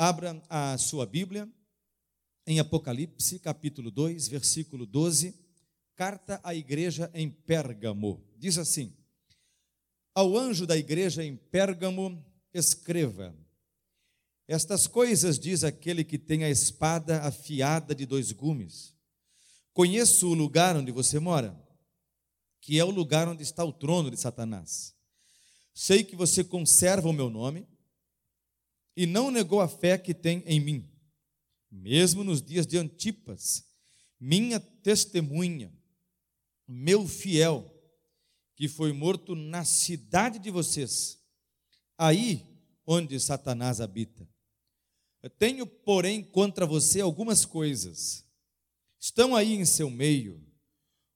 Abra a sua Bíblia em Apocalipse, capítulo 2, versículo 12, carta à igreja em Pérgamo. Diz assim: Ao anjo da igreja em Pérgamo, escreva: Estas coisas diz aquele que tem a espada afiada de dois gumes. Conheço o lugar onde você mora, que é o lugar onde está o trono de Satanás. Sei que você conserva o meu nome e não negou a fé que tem em mim, mesmo nos dias de Antipas, minha testemunha, meu fiel, que foi morto na cidade de vocês, aí onde Satanás habita. Eu tenho, porém, contra você algumas coisas. Estão aí em seu meio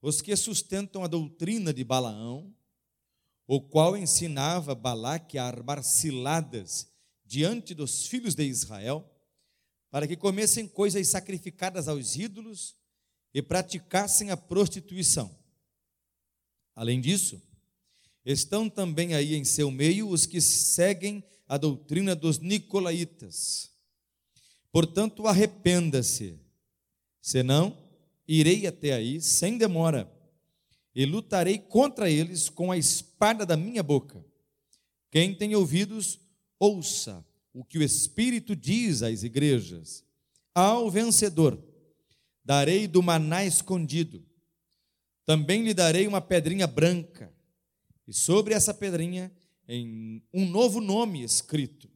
os que sustentam a doutrina de Balaão, o qual ensinava Balaque a armar ciladas diante dos filhos de Israel, para que comessem coisas sacrificadas aos ídolos e praticassem a prostituição. Além disso, estão também aí em seu meio os que seguem a doutrina dos nicolaítas. Portanto, arrependa-se, senão irei até aí sem demora e lutarei contra eles com a espada da minha boca. Quem tem ouvidos, ouça o que o Espírito diz às igrejas. Ao vencedor, darei do maná escondido, também lhe darei uma pedrinha branca, e sobre essa pedrinha em um novo nome escrito,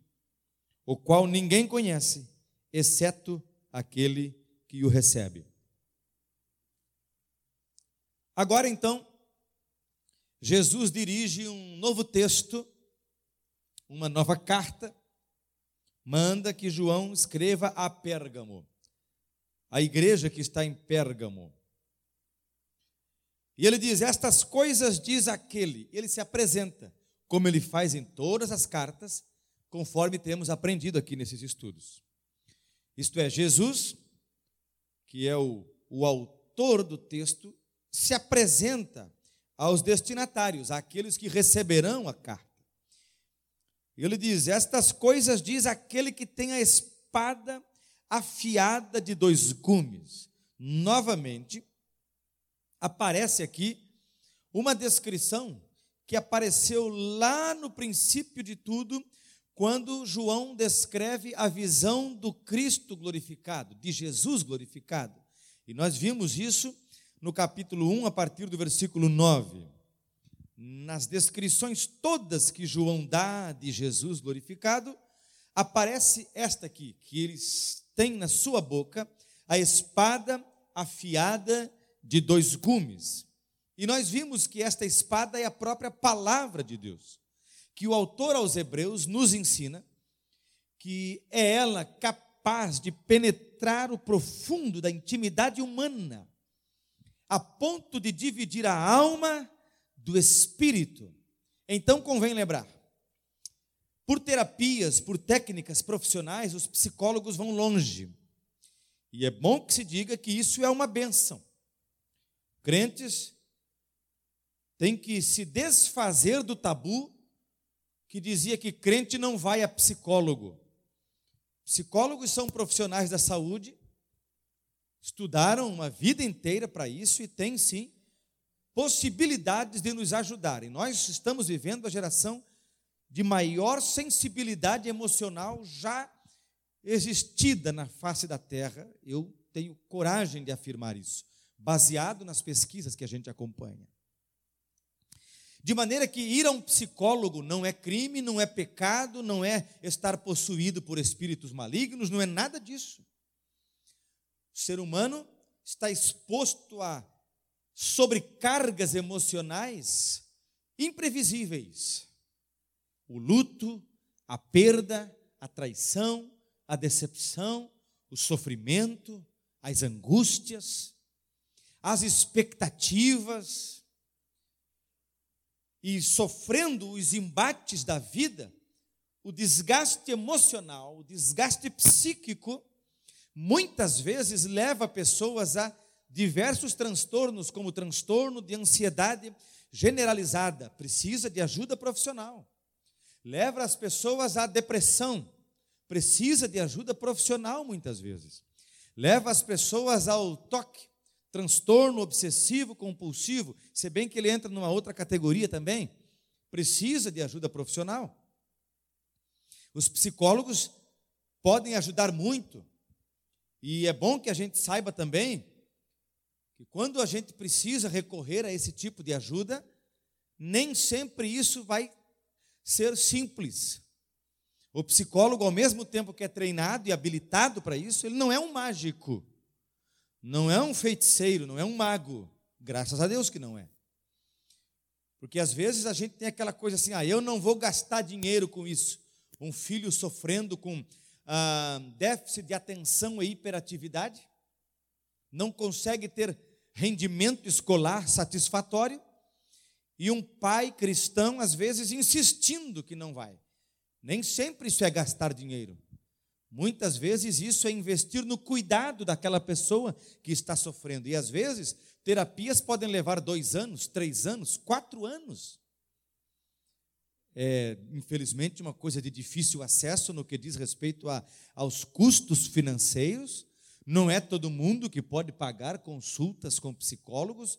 o qual ninguém conhece, exceto aquele que o recebe. Agora então, Jesus dirige um novo texto uma nova carta, manda que João escreva a Pérgamo, a igreja que está em Pérgamo. E ele diz: Estas coisas diz aquele. Ele se apresenta, como ele faz em todas as cartas, conforme temos aprendido aqui nesses estudos. Isto é, Jesus, que é o, o autor do texto, se apresenta aos destinatários, àqueles que receberão a carta. Ele diz: Estas coisas diz aquele que tem a espada afiada de dois gumes. Novamente, aparece aqui uma descrição que apareceu lá no princípio de tudo, quando João descreve a visão do Cristo glorificado, de Jesus glorificado. E nós vimos isso no capítulo 1, a partir do versículo 9 nas descrições todas que João dá de Jesus glorificado, aparece esta aqui, que eles têm na sua boca a espada afiada de dois gumes. E nós vimos que esta espada é a própria palavra de Deus, que o autor aos Hebreus nos ensina que é ela capaz de penetrar o profundo da intimidade humana, a ponto de dividir a alma do espírito. Então convém lembrar: por terapias, por técnicas profissionais, os psicólogos vão longe. E é bom que se diga que isso é uma benção. Crentes têm que se desfazer do tabu que dizia que crente não vai a psicólogo. Psicólogos são profissionais da saúde, estudaram uma vida inteira para isso e têm sim possibilidades de nos ajudarem. Nós estamos vivendo a geração de maior sensibilidade emocional já existida na face da terra. Eu tenho coragem de afirmar isso, baseado nas pesquisas que a gente acompanha. De maneira que ir a um psicólogo não é crime, não é pecado, não é estar possuído por espíritos malignos, não é nada disso. O ser humano está exposto a sobrecargas emocionais imprevisíveis. O luto, a perda, a traição, a decepção, o sofrimento, as angústias, as expectativas, e sofrendo os embates da vida, o desgaste emocional, o desgaste psíquico, muitas vezes leva pessoas a diversos transtornos, como transtorno de ansiedade generalizada, precisa de ajuda profissional. Leva as pessoas à depressão, precisa de ajuda profissional muitas vezes. Leva as pessoas ao toque, transtorno obsessivo compulsivo, se bem que ele entra numa outra categoria também, precisa de ajuda profissional. Os psicólogos podem ajudar muito, e é bom que a gente saiba também que quando a gente precisa recorrer a esse tipo de ajuda, nem sempre isso vai ser simples. O psicólogo, ao mesmo tempo que é treinado e habilitado para isso, ele não é um mágico, não é um feiticeiro, não é um mago. Graças a Deus que não é. Porque às vezes a gente tem aquela coisa assim, ah, eu não vou gastar dinheiro com isso. Um filho sofrendo com ah, déficit de atenção e hiperatividade, não consegue ter rendimento escolar satisfatório, e um pai cristão, às vezes, insistindo que não vai. Nem sempre isso é gastar dinheiro. Muitas vezes isso é investir no cuidado daquela pessoa que está sofrendo. E às vezes, terapias podem levar dois anos, três anos, quatro anos. É, infelizmente, uma coisa de difícil acesso no que diz respeito a, aos custos financeiros. Não é todo mundo que pode pagar consultas com psicólogos,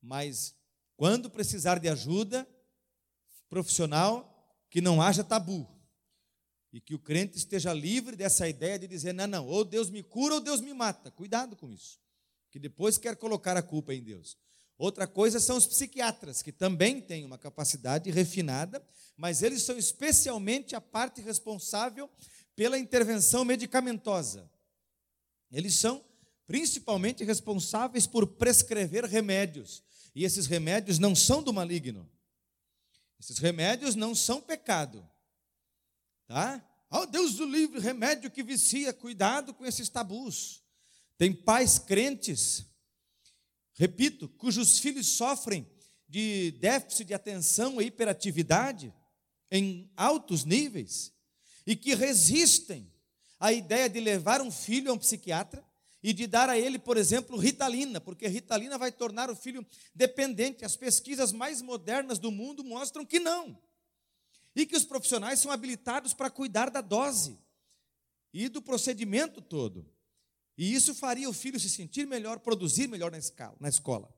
mas quando precisar de ajuda profissional, que não haja tabu. E que o crente esteja livre dessa ideia de dizer: não, não, ou Deus me cura ou Deus me mata. Cuidado com isso. Que depois quer colocar a culpa em Deus. Outra coisa são os psiquiatras, que também têm uma capacidade refinada, mas eles são especialmente a parte responsável pela intervenção medicamentosa. Eles são principalmente responsáveis por prescrever remédios. E esses remédios não são do maligno. Esses remédios não são pecado. Tá? Oh, Deus do livre, remédio que vicia, cuidado com esses tabus. Tem pais crentes, repito, cujos filhos sofrem de déficit de atenção e hiperatividade em altos níveis e que resistem à ideia de levar um filho a um psiquiatra e de dar a ele, por exemplo, ritalina, porque ritalina vai tornar o filho dependente. As pesquisas mais modernas do mundo mostram que não e que os profissionais são habilitados para cuidar da dose e do procedimento todo. E isso faria o filho se sentir melhor, produzir melhor na escola.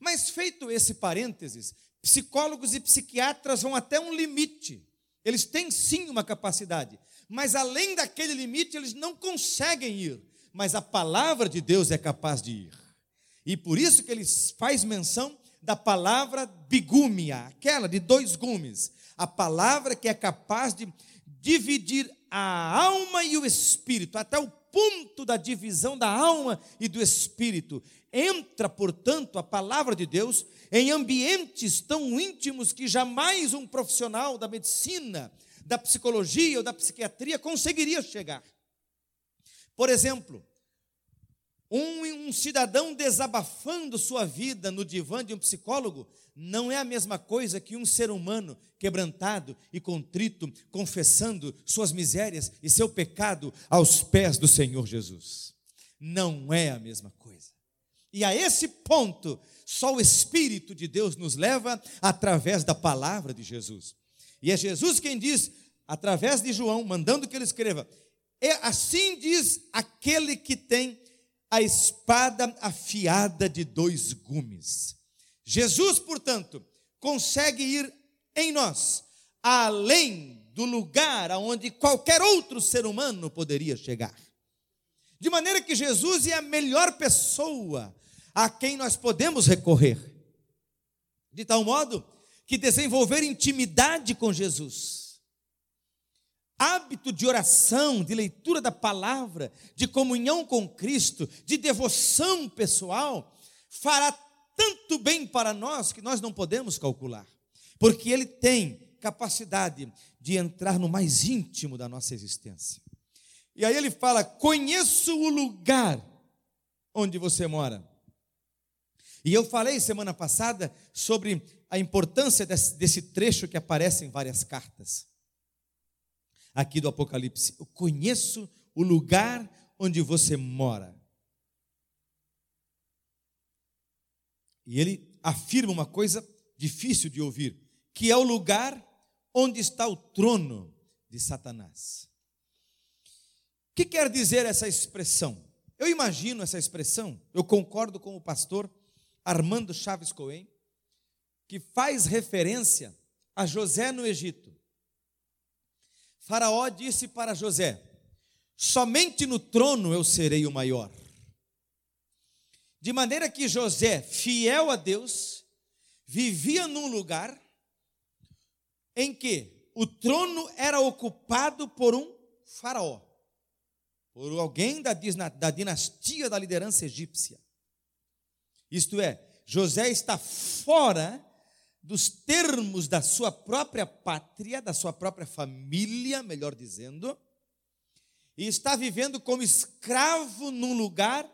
Mas feito esse parênteses, psicólogos e psiquiatras vão até um limite. Eles têm sim uma capacidade, mas além daquele limite eles não conseguem ir. Mas a palavra de Deus é capaz de ir. E por isso que ele faz menção da palavra bigúmia, aquela de dois gumes, a palavra que é capaz de dividir a alma e o espírito, até o ponto da divisão da alma e do espírito. Entra, portanto, a palavra de Deus em ambientes tão íntimos que jamais um profissional da medicina, da psicologia ou da psiquiatria conseguiria chegar. Por exemplo, um, um, cidadão desabafando sua vida no divã de um psicólogo não é a mesma coisa que um ser humano quebrantado e contrito, confessando suas misérias e seu pecado aos pés do Senhor Jesus. Não é a mesma coisa. E a esse ponto, só o Espírito de Deus nos leva através da palavra de Jesus. E é Jesus quem diz, através de João, mandando que ele escreva: é assim diz aquele que tem a espada afiada de dois gumes. Jesus, portanto, consegue ir em nós além do lugar aonde qualquer outro ser humano poderia chegar. De maneira que Jesus é a melhor pessoa a quem nós podemos recorrer. De tal modo que desenvolver intimidade com Jesus hábito de oração, de leitura da palavra, de comunhão com Cristo, de devoção pessoal, fará tanto bem para nós que nós não podemos calcular, porque Ele tem capacidade de entrar no mais íntimo da nossa existência. E aí ele fala: Conheço o lugar onde você mora. E eu falei semana passada sobre a importância desse, desse trecho que aparece em várias cartas aqui do Apocalipse. Eu conheço o lugar onde você mora. E ele afirma uma coisa difícil de ouvir, que é o lugar onde está o trono de Satanás. que quer dizer essa expressão? Eu imagino essa expressão, eu concordo com o pastor Armando Chaves Cohen, que faz referência a José no Egito. Faraó disse para José: Somente no trono eu serei o maior. De maneira que José, fiel a Deus, vivia num lugar em que o trono era ocupado por um faraó por alguém da, da dinastia da liderança egípcia. Isto é, José está fora dos termos da sua própria pátria, da sua própria família, melhor dizendo, e está vivendo como escravo num lugar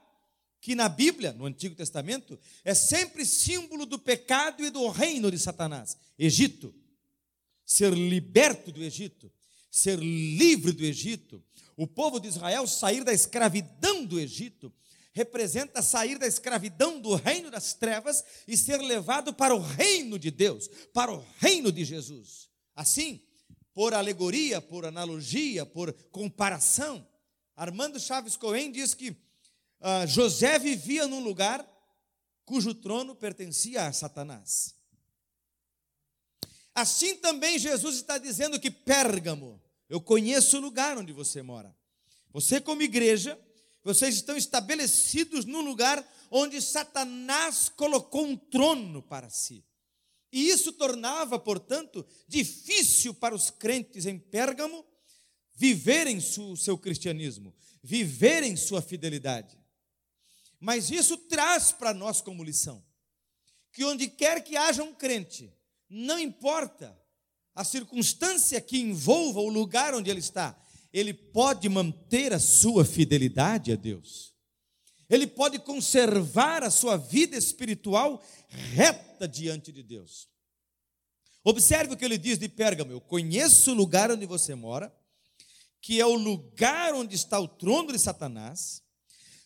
que na Bíblia, no Antigo Testamento, é sempre símbolo do pecado e do reino de Satanás. Egito. Ser liberto do Egito, ser livre do Egito, o povo de Israel sair da escravidão do Egito representa sair da escravidão do reino das trevas e ser levado para o reino de Deus, para o reino de Jesus. Assim, por alegoria, por analogia, por comparação, Armando Chaves Cohen diz que uh, José vivia num lugar cujo trono pertencia a Satanás. Assim também Jesus está dizendo que Pérgamo eu conheço o lugar onde você mora. Você, como igreja, vocês estão estabelecidos num lugar onde Satanás colocou um trono para si. E isso tornava, portanto, difícil para os crentes em Pérgamo viverem o seu cristianismo, viverem sua fidelidade. Mas isso traz para nós como lição que onde quer que haja um crente, não importa a circunstância que envolva o lugar onde ele está, ele pode manter a sua fidelidade a Deus. Ele pode conservar a sua vida espiritual reta diante de Deus. Observe o que ele diz de Pérgamo: Eu conheço o lugar onde você mora, que é o lugar onde está o trono de Satanás.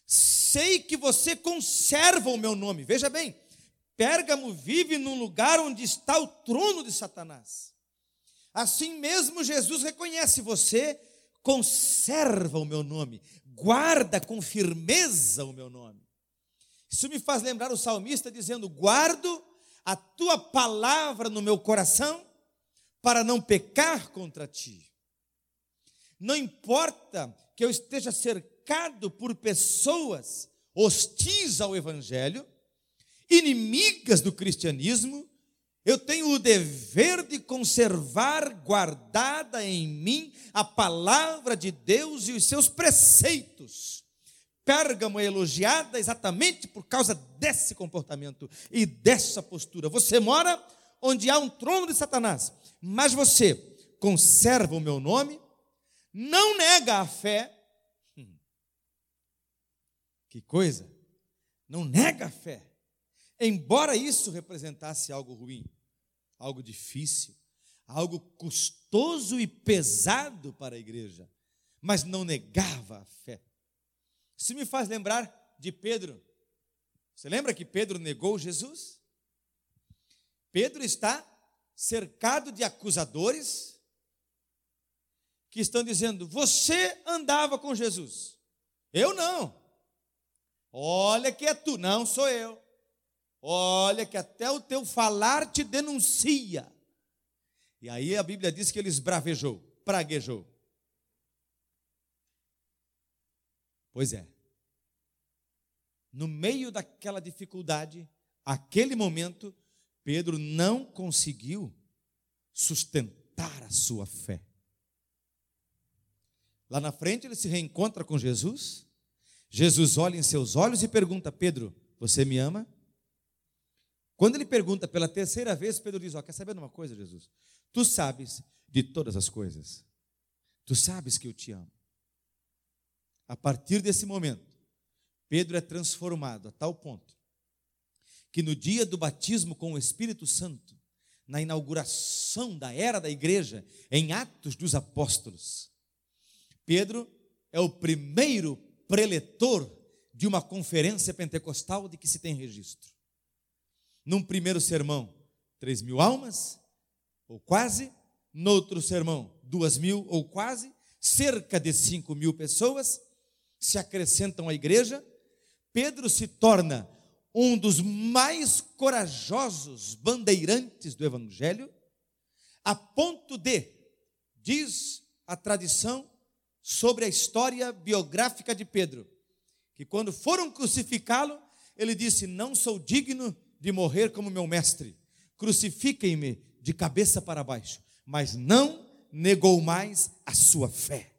Sei que você conserva o meu nome. Veja bem, Pérgamo vive num lugar onde está o trono de Satanás. Assim mesmo, Jesus reconhece você, conserva o meu nome, guarda com firmeza o meu nome. Isso me faz lembrar o salmista dizendo: Guardo a tua palavra no meu coração para não pecar contra ti. Não importa que eu esteja cercado por pessoas hostis ao Evangelho, inimigas do cristianismo, eu tenho o dever de conservar guardada em mim a palavra de Deus e os seus preceitos. Pérgamo é elogiada exatamente por causa desse comportamento e dessa postura. Você mora onde há um trono de Satanás, mas você conserva o meu nome, não nega a fé. Hum. Que coisa! Não nega a fé. Embora isso representasse algo ruim algo difícil, algo custoso e pesado para a igreja, mas não negava a fé. Isso me faz lembrar de Pedro. Você lembra que Pedro negou Jesus? Pedro está cercado de acusadores que estão dizendo: Você andava com Jesus, eu não. Olha que é tu, não sou eu. Olha, que até o teu falar te denuncia. E aí a Bíblia diz que ele esbravejou, praguejou. Pois é. No meio daquela dificuldade, aquele momento, Pedro não conseguiu sustentar a sua fé. Lá na frente ele se reencontra com Jesus. Jesus olha em seus olhos e pergunta: Pedro, você me ama? Quando ele pergunta pela terceira vez, Pedro diz: Ó, quer saber de uma coisa, Jesus? Tu sabes de todas as coisas. Tu sabes que eu te amo. A partir desse momento, Pedro é transformado a tal ponto que no dia do batismo com o Espírito Santo, na inauguração da era da igreja, em Atos dos Apóstolos, Pedro é o primeiro preletor de uma conferência pentecostal de que se tem registro num primeiro sermão, três mil almas, ou quase, no outro sermão, duas mil ou quase, cerca de 5 mil pessoas se acrescentam à igreja. Pedro se torna um dos mais corajosos bandeirantes do Evangelho, a ponto de, diz a tradição sobre a história biográfica de Pedro, que quando foram crucificá-lo, ele disse: Não sou digno de morrer como meu mestre, crucifiquem-me de cabeça para baixo, mas não negou mais a sua fé.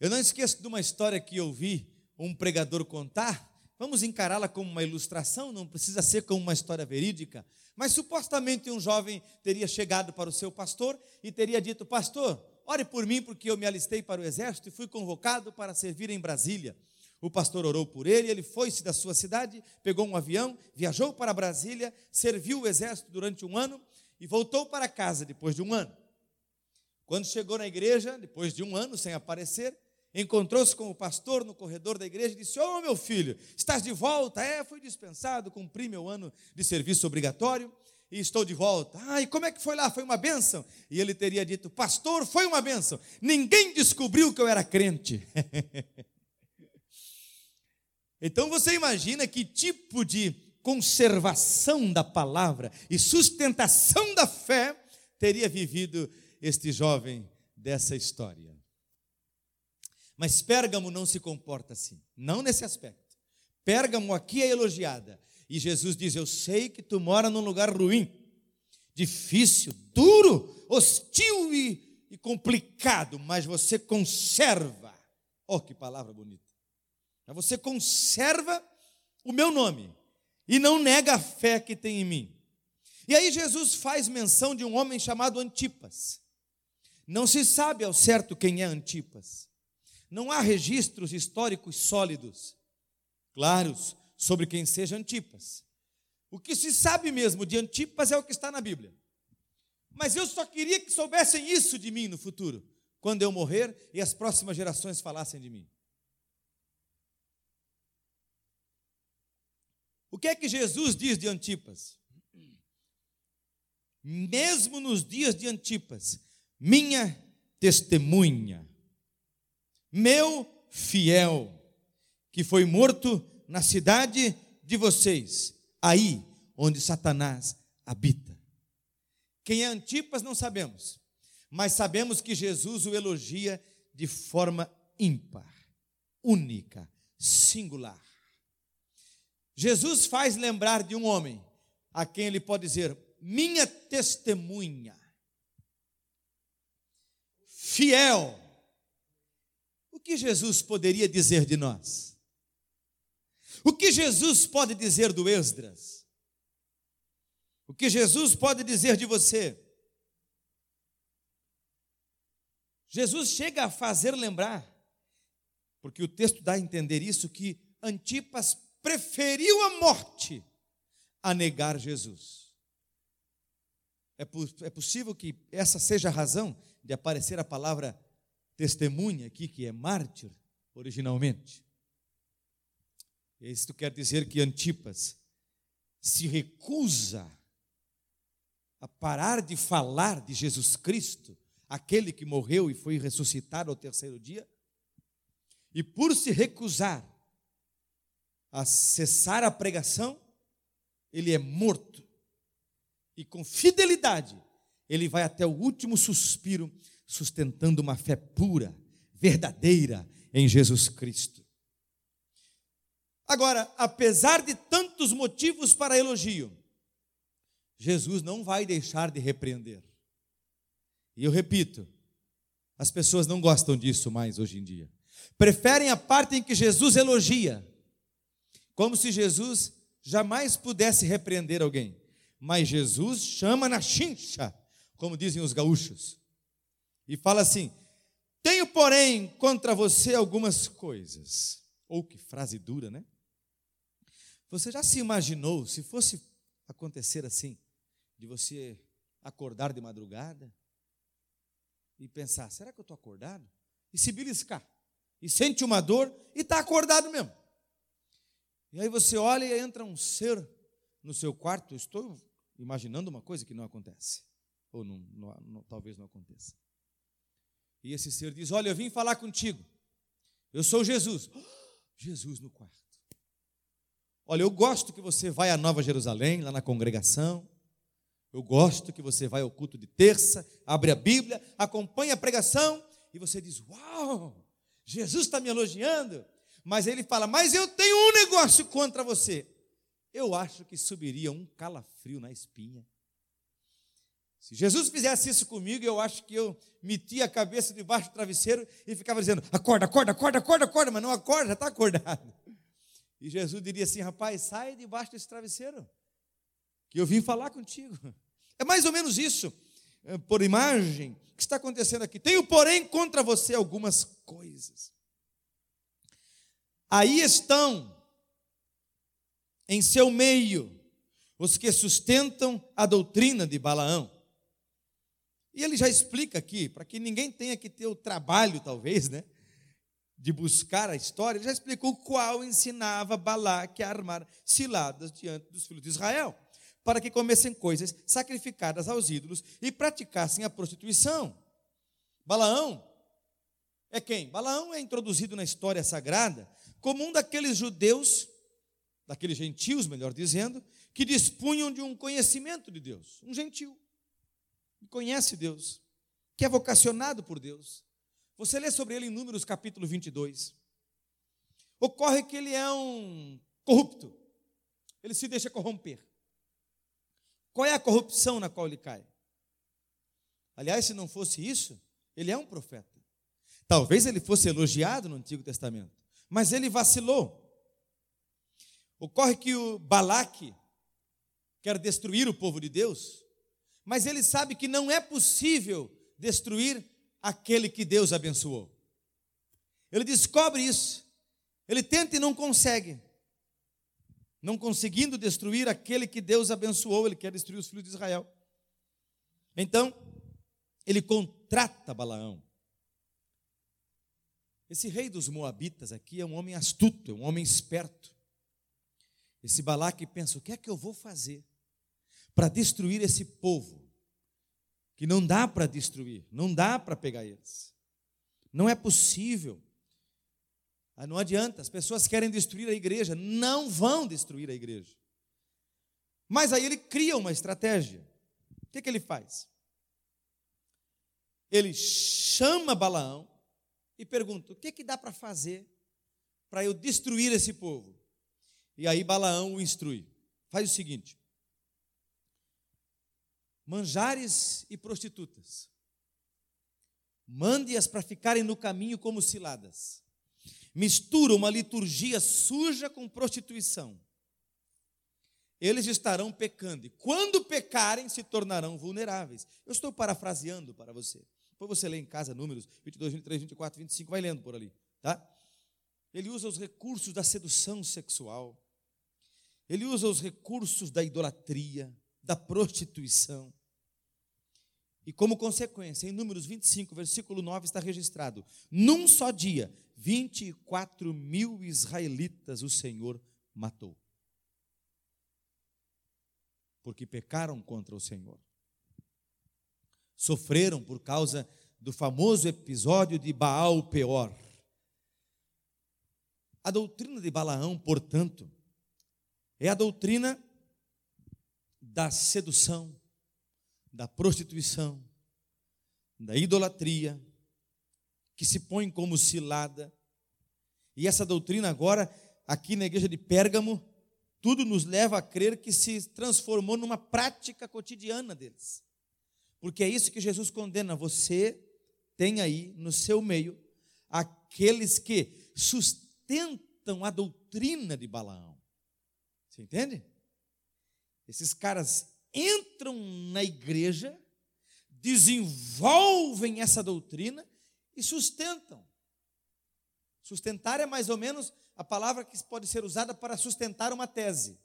Eu não esqueço de uma história que eu vi um pregador contar. Vamos encará-la como uma ilustração, não precisa ser como uma história verídica. Mas supostamente um jovem teria chegado para o seu pastor e teria dito: Pastor, ore por mim, porque eu me alistei para o exército e fui convocado para servir em Brasília. O pastor orou por ele, ele foi-se da sua cidade, pegou um avião, viajou para Brasília, serviu o exército durante um ano e voltou para casa depois de um ano. Quando chegou na igreja, depois de um ano sem aparecer, encontrou-se com o pastor no corredor da igreja e disse: Ô oh, meu filho, estás de volta? É, fui dispensado, cumpri meu ano de serviço obrigatório e estou de volta. Ah, e como é que foi lá? Foi uma bênção? E ele teria dito: Pastor, foi uma bênção. Ninguém descobriu que eu era crente. então você imagina que tipo de conservação da palavra e sustentação da fé teria vivido este jovem dessa história. Mas Pérgamo não se comporta assim, não nesse aspecto. Pérgamo aqui é elogiada. E Jesus diz: Eu sei que tu mora num lugar ruim, difícil, duro, hostil e, e complicado, mas você conserva. Oh, que palavra bonita! Mas você conserva o meu nome e não nega a fé que tem em mim. E aí Jesus faz menção de um homem chamado Antipas. Não se sabe ao certo quem é Antipas. Não há registros históricos sólidos, claros, sobre quem seja Antipas. O que se sabe mesmo de Antipas é o que está na Bíblia. Mas eu só queria que soubessem isso de mim no futuro, quando eu morrer e as próximas gerações falassem de mim. O que é que Jesus diz de Antipas? Mesmo nos dias de Antipas, minha testemunha meu fiel, que foi morto na cidade de vocês, aí onde Satanás habita. Quem é Antipas não sabemos, mas sabemos que Jesus o elogia de forma ímpar, única, singular. Jesus faz lembrar de um homem a quem ele pode dizer: minha testemunha, fiel, que Jesus poderia dizer de nós? O que Jesus pode dizer do Esdras? O que Jesus pode dizer de você? Jesus chega a fazer lembrar, porque o texto dá a entender isso, que Antipas preferiu a morte a negar Jesus. É, é possível que essa seja a razão de aparecer a palavra testemunha aqui, que é mártir, originalmente. Isto quer dizer que Antipas se recusa a parar de falar de Jesus Cristo, aquele que morreu e foi ressuscitado ao terceiro dia, e por se recusar a cessar a pregação, ele é morto. E com fidelidade, ele vai até o último suspiro sustentando uma fé pura, verdadeira em Jesus Cristo. Agora, apesar de tantos motivos para elogio, Jesus não vai deixar de repreender. E eu repito, as pessoas não gostam disso mais hoje em dia. Preferem a parte em que Jesus elogia, como se Jesus jamais pudesse repreender alguém. Mas Jesus chama na chincha, como dizem os gaúchos e fala assim: Tenho, porém, contra você algumas coisas. Ou que frase dura, né? Você já se imaginou se fosse acontecer assim, de você acordar de madrugada e pensar: será que eu estou acordado? E se beliscar, e sente uma dor e está acordado mesmo. E aí você olha e entra um ser no seu quarto. Estou imaginando uma coisa que não acontece, ou não, não, não, talvez não aconteça. E esse ser diz: Olha, eu vim falar contigo. Eu sou Jesus. Jesus no quarto. Olha, eu gosto que você vai à Nova Jerusalém, lá na congregação. Eu gosto que você vai ao culto de terça, abre a Bíblia, acompanha a pregação e você diz: Uau, Jesus está me elogiando. Mas ele fala: Mas eu tenho um negócio contra você. Eu acho que subiria um calafrio na espinha. Se Jesus fizesse isso comigo, eu acho que eu metia a cabeça debaixo do travesseiro e ficava dizendo: acorda, acorda, acorda, acorda, acorda, mas não acorda, está acordado. E Jesus diria assim: rapaz, sai debaixo desse travesseiro, que eu vim falar contigo. É mais ou menos isso, eh, por imagem, que está acontecendo aqui. Tenho, porém, contra você algumas coisas. Aí estão, em seu meio, os que sustentam a doutrina de Balaão. E ele já explica aqui, para que ninguém tenha que ter o trabalho, talvez, né? De buscar a história, ele já explicou qual ensinava Balaque a armar ciladas diante dos filhos de Israel para que comessem coisas sacrificadas aos ídolos e praticassem a prostituição. Balaão é quem? Balaão é introduzido na história sagrada como um daqueles judeus, daqueles gentios, melhor dizendo, que dispunham de um conhecimento de Deus. Um gentil que conhece Deus, que é vocacionado por Deus. Você lê sobre ele em Números capítulo 22. Ocorre que ele é um corrupto, ele se deixa corromper. Qual é a corrupção na qual ele cai? Aliás, se não fosse isso, ele é um profeta. Talvez ele fosse elogiado no Antigo Testamento, mas ele vacilou. Ocorre que o Balaque quer destruir o povo de Deus, mas ele sabe que não é possível destruir aquele que Deus abençoou. Ele descobre isso, ele tenta e não consegue não conseguindo destruir aquele que Deus abençoou, ele quer destruir os filhos de Israel. Então, ele contrata Balaão. Esse rei dos Moabitas aqui é um homem astuto, é um homem esperto. Esse Balaque pensa: o que é que eu vou fazer para destruir esse povo? Que não dá para destruir, não dá para pegar eles. Não é possível. Ah, não adianta, as pessoas querem destruir a igreja, não vão destruir a igreja. Mas aí ele cria uma estratégia. O que, que ele faz? Ele chama Balaão e pergunta: o que, que dá para fazer para eu destruir esse povo? E aí Balaão o instrui: faz o seguinte: manjares e prostitutas, mande-as para ficarem no caminho como ciladas mistura uma liturgia suja com prostituição. Eles estarão pecando, e quando pecarem, se tornarão vulneráveis. Eu estou parafraseando para você. Depois você lê em casa números 22, 23, 24, 25, vai lendo por ali, tá? Ele usa os recursos da sedução sexual, ele usa os recursos da idolatria, da prostituição. E como consequência, em Números 25, versículo 9, está registrado: num só dia, 24 mil israelitas o Senhor matou. Porque pecaram contra o Senhor. Sofreram por causa do famoso episódio de Baal Peor. A doutrina de Balaão, portanto, é a doutrina da sedução, da prostituição, da idolatria, que se põe como cilada. E essa doutrina agora, aqui na igreja de Pérgamo, tudo nos leva a crer que se transformou numa prática cotidiana deles. Porque é isso que Jesus condena. Você tem aí no seu meio aqueles que sustentam a doutrina de Balaão. Você entende? Esses caras entram na igreja, desenvolvem essa doutrina e sustentam. Sustentar é mais ou menos a palavra que pode ser usada para sustentar uma tese.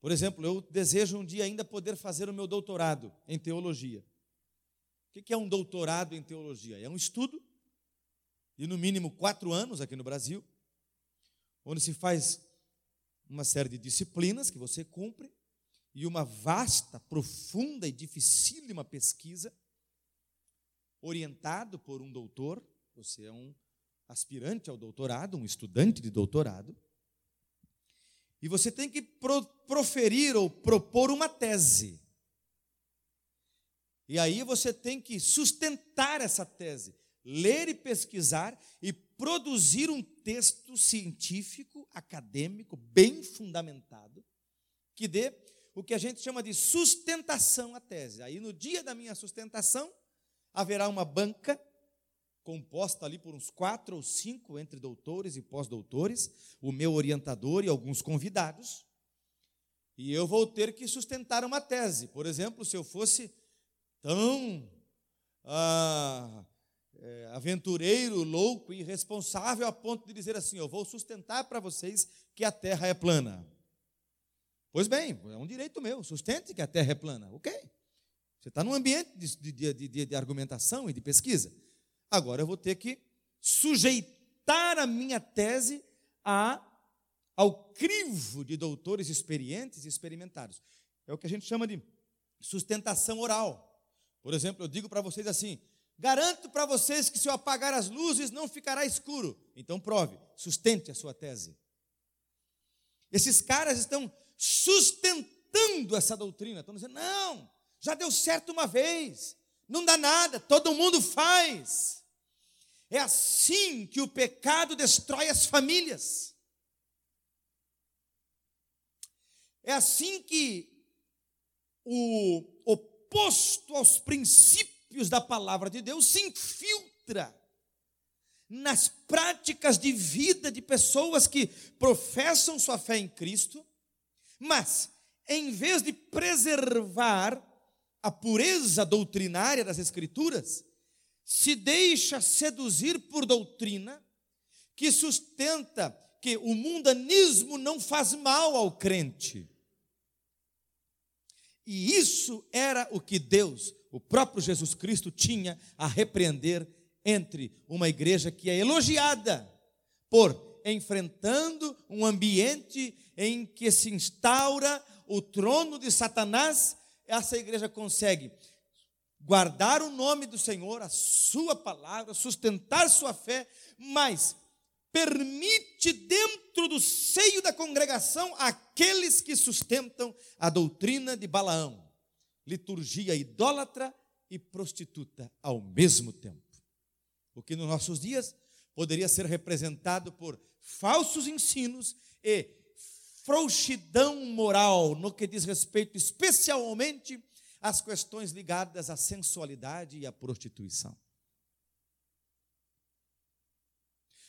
Por exemplo, eu desejo um dia ainda poder fazer o meu doutorado em teologia. O que é um doutorado em teologia? É um estudo de no mínimo quatro anos aqui no Brasil, onde se faz uma série de disciplinas que você cumpre e uma vasta, profunda e dificílima pesquisa orientado por um doutor, você é um aspirante ao doutorado, um estudante de doutorado, e você tem que pro, proferir ou propor uma tese. E aí você tem que sustentar essa tese, ler e pesquisar e produzir um texto científico, acadêmico, bem fundamentado, que dê o que a gente chama de sustentação à tese. Aí no dia da minha sustentação, haverá uma banca composta ali por uns quatro ou cinco entre doutores e pós-doutores, o meu orientador e alguns convidados. E eu vou ter que sustentar uma tese. Por exemplo, se eu fosse tão ah, é, aventureiro, louco e irresponsável a ponto de dizer assim: Eu vou sustentar para vocês que a terra é plana. Pois bem, é um direito meu, sustente que a terra é plana. Ok. Você está num ambiente de, de, de, de argumentação e de pesquisa. Agora eu vou ter que sujeitar a minha tese a, ao crivo de doutores experientes e experimentados. É o que a gente chama de sustentação oral. Por exemplo, eu digo para vocês assim: garanto para vocês que se eu apagar as luzes não ficará escuro. Então prove, sustente a sua tese. Esses caras estão sustentando essa doutrina, estão dizendo: não, já deu certo uma vez, não dá nada, todo mundo faz. É assim que o pecado destrói as famílias. É assim que o oposto aos princípios da palavra de Deus se infiltra nas práticas de vida de pessoas que professam sua fé em Cristo, mas em vez de preservar a pureza doutrinária das Escrituras, se deixa seduzir por doutrina que sustenta que o mundanismo não faz mal ao crente. E isso era o que Deus, o próprio Jesus Cristo, tinha a repreender entre uma igreja que é elogiada por enfrentando um ambiente em que se instaura o trono de Satanás essa igreja consegue guardar o nome do Senhor, a sua palavra, sustentar sua fé, mas permite dentro do seio da congregação aqueles que sustentam a doutrina de Balaão, liturgia idólatra e prostituta ao mesmo tempo. O que nos nossos dias poderia ser representado por falsos ensinos e frouxidão moral no que diz respeito especialmente às questões ligadas à sensualidade e à prostituição.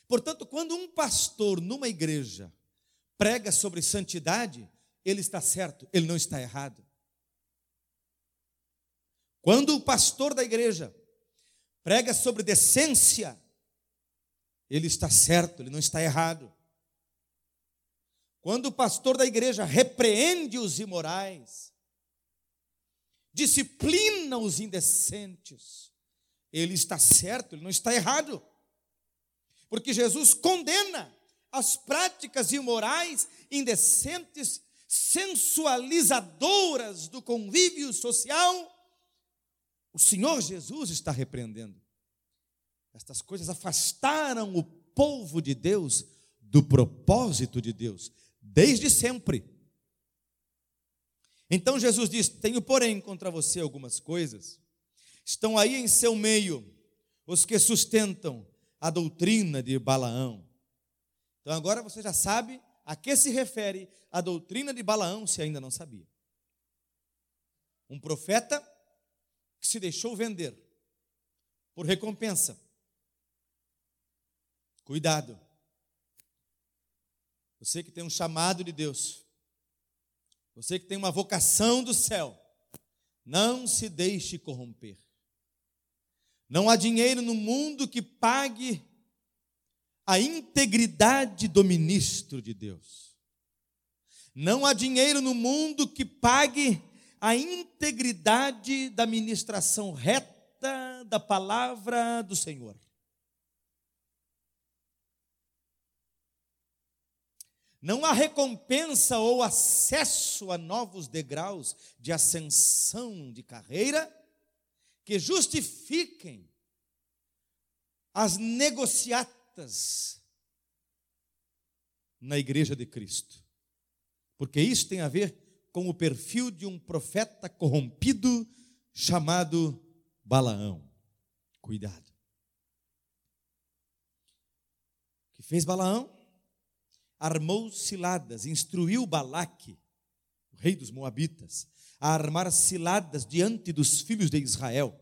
Portanto, quando um pastor numa igreja prega sobre santidade, ele está certo, ele não está errado. Quando o pastor da igreja prega sobre decência, ele está certo, ele não está errado. Quando o pastor da igreja repreende os imorais, disciplina os indecentes, ele está certo, ele não está errado. Porque Jesus condena as práticas imorais, indecentes, sensualizadoras do convívio social. O Senhor Jesus está repreendendo. Estas coisas afastaram o povo de Deus do propósito de Deus desde sempre. Então Jesus diz: Tenho, porém, contra você algumas coisas. Estão aí em seu meio os que sustentam a doutrina de Balaão. Então agora você já sabe a que se refere a doutrina de Balaão, se ainda não sabia. Um profeta que se deixou vender por recompensa. Cuidado. Você que tem um chamado de Deus, você que tem uma vocação do céu, não se deixe corromper. Não há dinheiro no mundo que pague a integridade do ministro de Deus. Não há dinheiro no mundo que pague a integridade da ministração reta da palavra do Senhor. Não há recompensa ou acesso a novos degraus de ascensão de carreira que justifiquem as negociatas na igreja de Cristo. Porque isso tem a ver com o perfil de um profeta corrompido chamado Balaão. Cuidado. O que fez Balaão? Armou ciladas, instruiu Balaque, o rei dos Moabitas, a armar ciladas diante dos filhos de Israel,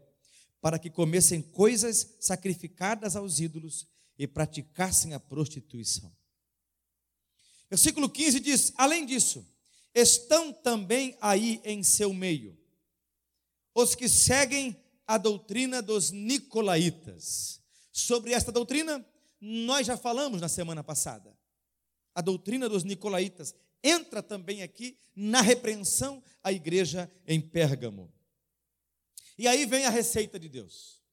para que comessem coisas sacrificadas aos ídolos e praticassem a prostituição. Versículo 15 diz: Além disso, estão também aí em seu meio os que seguem a doutrina dos nicolaítas. Sobre esta doutrina, nós já falamos na semana passada. A doutrina dos nicolaítas entra também aqui na repreensão à igreja em Pérgamo. E aí vem a receita de Deus.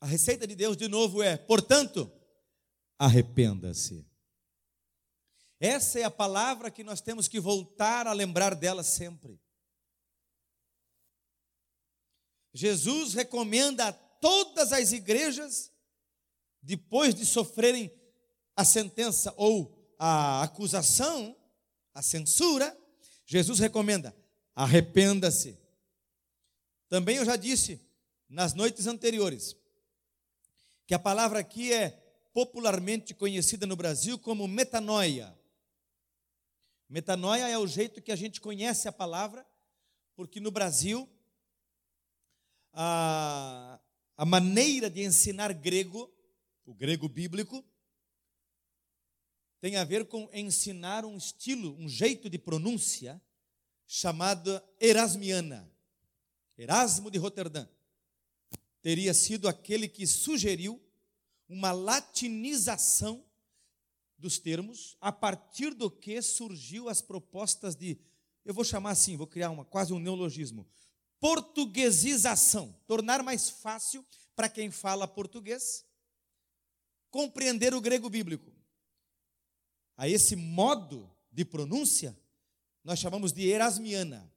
A receita de Deus, de novo, é: portanto, arrependa-se. Essa é a palavra que nós temos que voltar a lembrar dela sempre. Jesus recomenda a todas as igrejas, depois de sofrerem a sentença ou a acusação, a censura, Jesus recomenda: arrependa-se. Também eu já disse nas noites anteriores que a palavra aqui é popularmente conhecida no Brasil como metanoia. Metanoia é o jeito que a gente conhece a palavra, porque no Brasil a, a maneira de ensinar grego, o grego bíblico, tem a ver com ensinar um estilo, um jeito de pronúncia chamado erasmiana. Erasmo de Roterdã teria sido aquele que sugeriu uma latinização dos termos, a partir do que surgiu as propostas de, eu vou chamar assim, vou criar uma quase um neologismo, portuguesização, tornar mais fácil para quem fala português compreender o grego bíblico. A esse modo de pronúncia nós chamamos de erasmiana.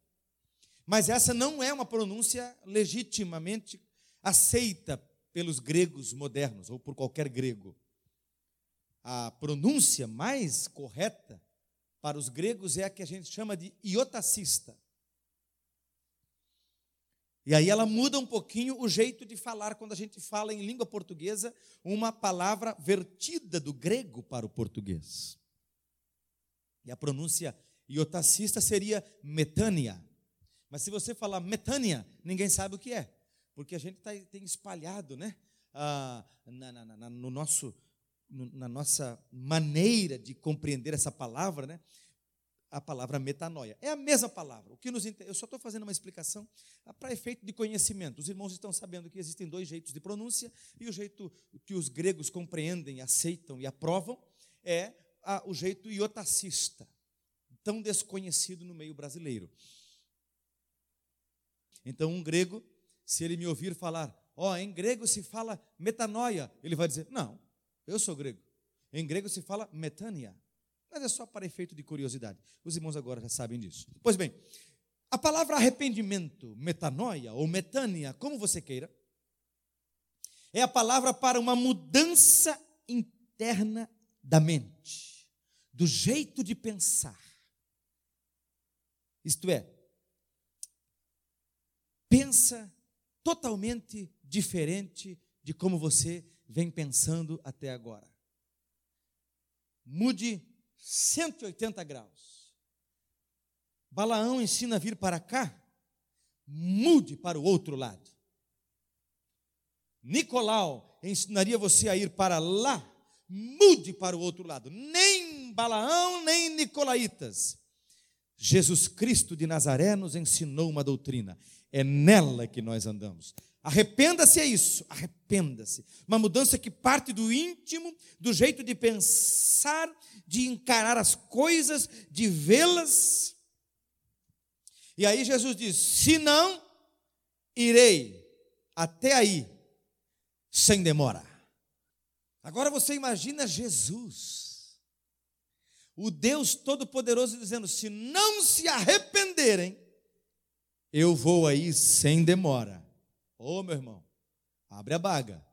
Mas essa não é uma pronúncia legitimamente aceita pelos gregos modernos ou por qualquer grego. A pronúncia mais correta para os gregos é a que a gente chama de iotacista. E aí ela muda um pouquinho o jeito de falar quando a gente fala em língua portuguesa uma palavra vertida do grego para o português. E a pronúncia iotacista seria metânia. Mas se você falar metânia, ninguém sabe o que é, porque a gente tá, tem espalhado, né, ah, na, na, na, no nosso, na nossa maneira de compreender essa palavra, né, a palavra metanoia. É a mesma palavra. O que nos Eu só estou fazendo uma explicação para efeito de conhecimento. Os irmãos estão sabendo que existem dois jeitos de pronúncia e o jeito que os gregos compreendem, aceitam e aprovam é o jeito iotacista, tão desconhecido no meio brasileiro. Então, um grego, se ele me ouvir falar, ó, oh, em grego se fala metanoia, ele vai dizer: não, eu sou grego. Em grego se fala metânia mas é só para efeito de curiosidade. Os irmãos agora já sabem disso. Pois bem, a palavra arrependimento, metanoia ou metânia, como você queira, é a palavra para uma mudança interna da mente, do jeito de pensar. Isto é, pensa totalmente diferente de como você vem pensando até agora. Mude 180 graus. Balaão ensina a vir para cá, mude para o outro lado. Nicolau ensinaria você a ir para lá, mude para o outro lado. Nem Balaão, nem Nicolaitas. Jesus Cristo de Nazaré nos ensinou uma doutrina, é nela que nós andamos. Arrependa-se é isso, arrependa-se. Uma mudança que parte do íntimo, do jeito de pensar, de encarar as coisas, de vê-las. E aí Jesus diz: se não, irei até aí, sem demora. Agora você imagina Jesus, o Deus Todo-Poderoso, dizendo: se não se arrependerem, eu vou aí sem demora. Ô oh, meu irmão, abre a baga.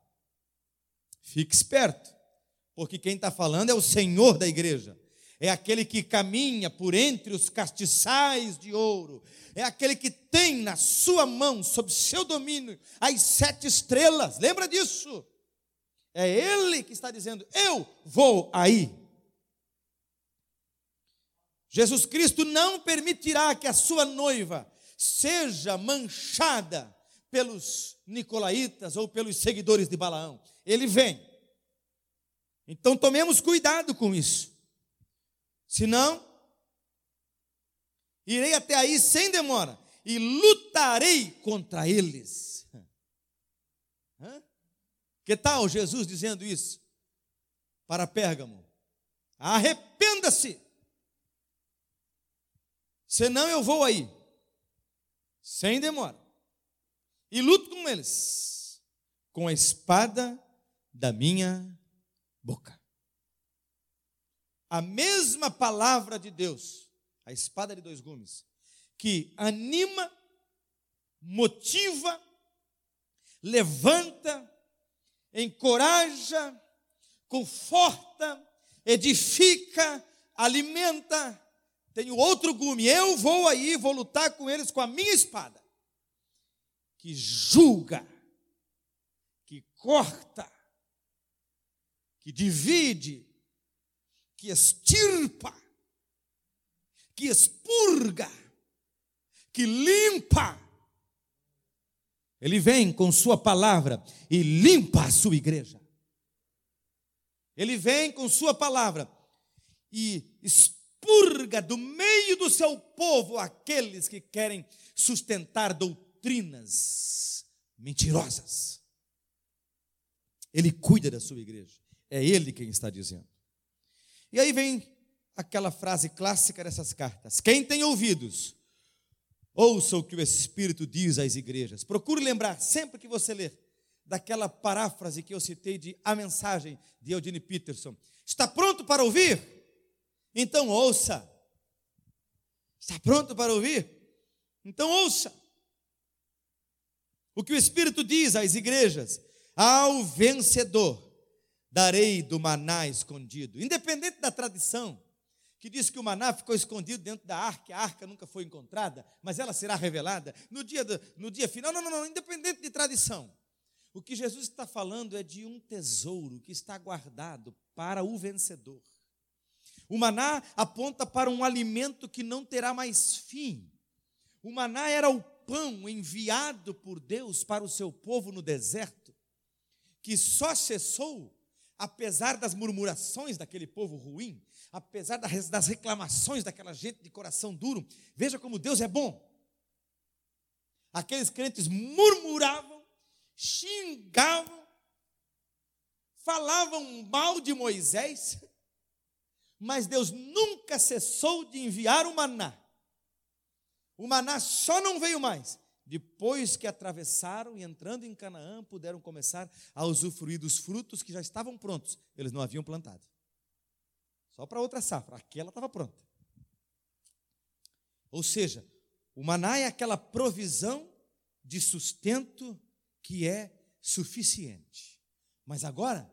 Fique esperto, porque quem está falando é o Senhor da igreja é aquele que caminha por entre os castiçais de ouro, é aquele que tem na sua mão, sob seu domínio, as sete estrelas. Lembra disso? É ele que está dizendo: Eu vou aí. Jesus Cristo não permitirá que a sua noiva seja manchada pelos nicolaítas ou pelos seguidores de Balaão. Ele vem. Então tomemos cuidado com isso. Senão, irei até aí sem demora e lutarei contra eles. Hã? Que tal Jesus dizendo isso para Pérgamo? Arrependa-se, senão eu vou aí, sem demora, e luto com eles, com a espada da minha boca. A mesma palavra de Deus, a espada de dois gumes, que anima, motiva, levanta, encoraja, conforta, edifica, alimenta. Tenho outro gume, eu vou aí, vou lutar com eles com a minha espada, que julga, que corta, que divide, que extirpa, que expurga, que limpa. Ele vem com Sua palavra e limpa a sua igreja. Ele vem com Sua palavra e expurga do meio do seu povo aqueles que querem sustentar doutrinas mentirosas. Ele cuida da sua igreja. É Ele quem está dizendo. E aí vem aquela frase clássica dessas cartas: Quem tem ouvidos, ouça o que o Espírito diz às igrejas. Procure lembrar, sempre que você ler, daquela paráfrase que eu citei de A Mensagem de Eugene Peterson. Está pronto para ouvir? Então ouça. Está pronto para ouvir? Então ouça. O que o Espírito diz às igrejas: Ao vencedor darei do maná escondido. Independente da tradição, que diz que o maná ficou escondido dentro da arca, a arca nunca foi encontrada, mas ela será revelada no dia, do, no dia final. Não, não, não, independente de tradição. O que Jesus está falando é de um tesouro que está guardado para o vencedor. O maná aponta para um alimento que não terá mais fim. O maná era o pão enviado por Deus para o seu povo no deserto, que só cessou apesar das murmurações daquele povo ruim, apesar das reclamações daquela gente de coração duro, veja como Deus é bom. Aqueles crentes murmuravam, xingavam, falavam mal de Moisés, mas Deus nunca cessou de enviar o maná. O maná só não veio mais depois que atravessaram e entrando em Canaã, puderam começar a usufruir dos frutos que já estavam prontos, eles não haviam plantado. Só para outra safra, aquela estava pronta. Ou seja, o maná é aquela provisão de sustento que é suficiente. Mas agora,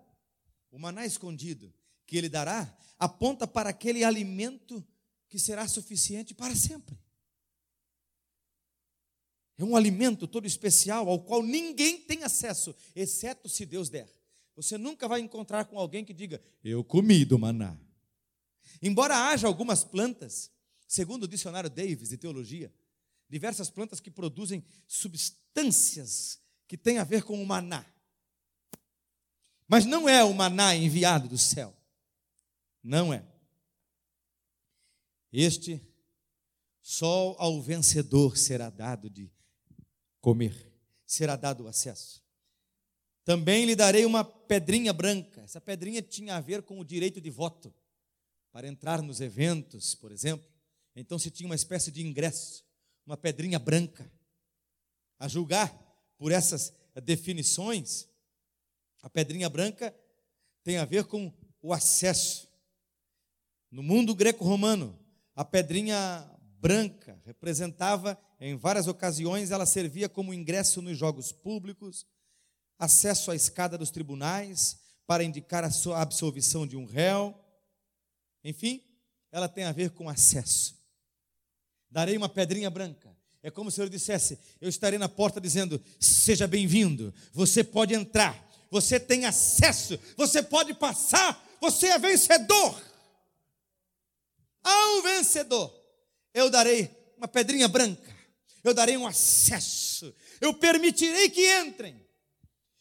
o maná escondido que ele dará aponta para aquele alimento que será suficiente para sempre. É um alimento todo especial ao qual ninguém tem acesso, exceto se Deus der. Você nunca vai encontrar com alguém que diga, eu comi do maná. Embora haja algumas plantas, segundo o dicionário Davis de teologia, diversas plantas que produzem substâncias que têm a ver com o maná. Mas não é o maná enviado do céu. Não é. Este só ao vencedor será dado de comer, será dado o acesso. Também lhe darei uma pedrinha branca. Essa pedrinha tinha a ver com o direito de voto, para entrar nos eventos, por exemplo. Então se tinha uma espécie de ingresso, uma pedrinha branca. A julgar por essas definições, a pedrinha branca tem a ver com o acesso. No mundo greco-romano, a pedrinha branca representava em várias ocasiões ela servia como ingresso nos jogos públicos, acesso à escada dos tribunais para indicar a sua absolvição de um réu. Enfim, ela tem a ver com acesso. Darei uma pedrinha branca. É como se eu dissesse: Eu estarei na porta dizendo: Seja bem-vindo, você pode entrar, você tem acesso, você pode passar, você é vencedor. Ao vencedor, eu darei uma pedrinha branca, eu darei um acesso, eu permitirei que entrem,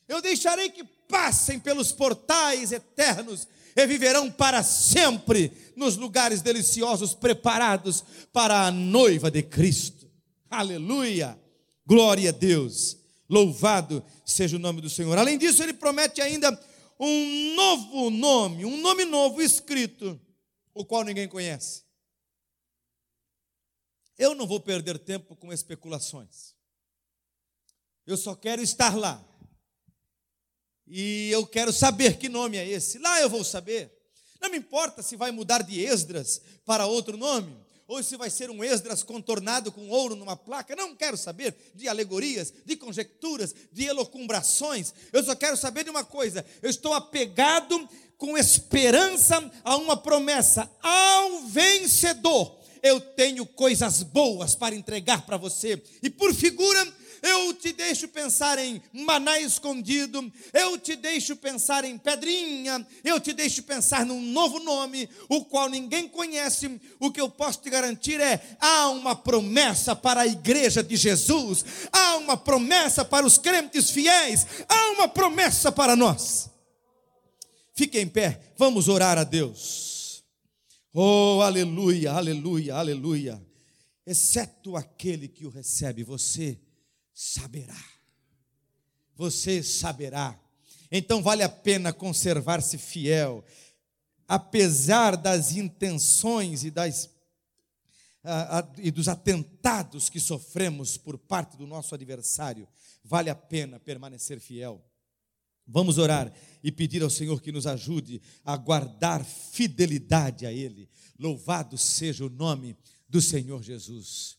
eu deixarei que passem pelos portais eternos e viverão para sempre nos lugares deliciosos preparados para a noiva de Cristo. Aleluia! Glória a Deus! Louvado seja o nome do Senhor. Além disso, ele promete ainda um novo nome, um nome novo escrito, o qual ninguém conhece. Eu não vou perder tempo com especulações. Eu só quero estar lá. E eu quero saber que nome é esse. Lá eu vou saber. Não me importa se vai mudar de Esdras para outro nome, ou se vai ser um Esdras contornado com ouro numa placa. Não quero saber de alegorias, de conjecturas, de elocumbrações. Eu só quero saber de uma coisa: eu estou apegado com esperança a uma promessa ao vencedor. Eu tenho coisas boas para entregar para você, e por figura, eu te deixo pensar em maná escondido, eu te deixo pensar em pedrinha, eu te deixo pensar num novo nome, o qual ninguém conhece. O que eu posso te garantir é: há uma promessa para a igreja de Jesus, há uma promessa para os crentes fiéis, há uma promessa para nós. Fique em pé, vamos orar a Deus. Oh, aleluia, aleluia, aleluia. Exceto aquele que o recebe, você saberá. Você saberá. Então vale a pena conservar-se fiel, apesar das intenções e, das, a, a, e dos atentados que sofremos por parte do nosso adversário, vale a pena permanecer fiel. Vamos orar e pedir ao Senhor que nos ajude a guardar fidelidade a Ele. Louvado seja o nome do Senhor Jesus.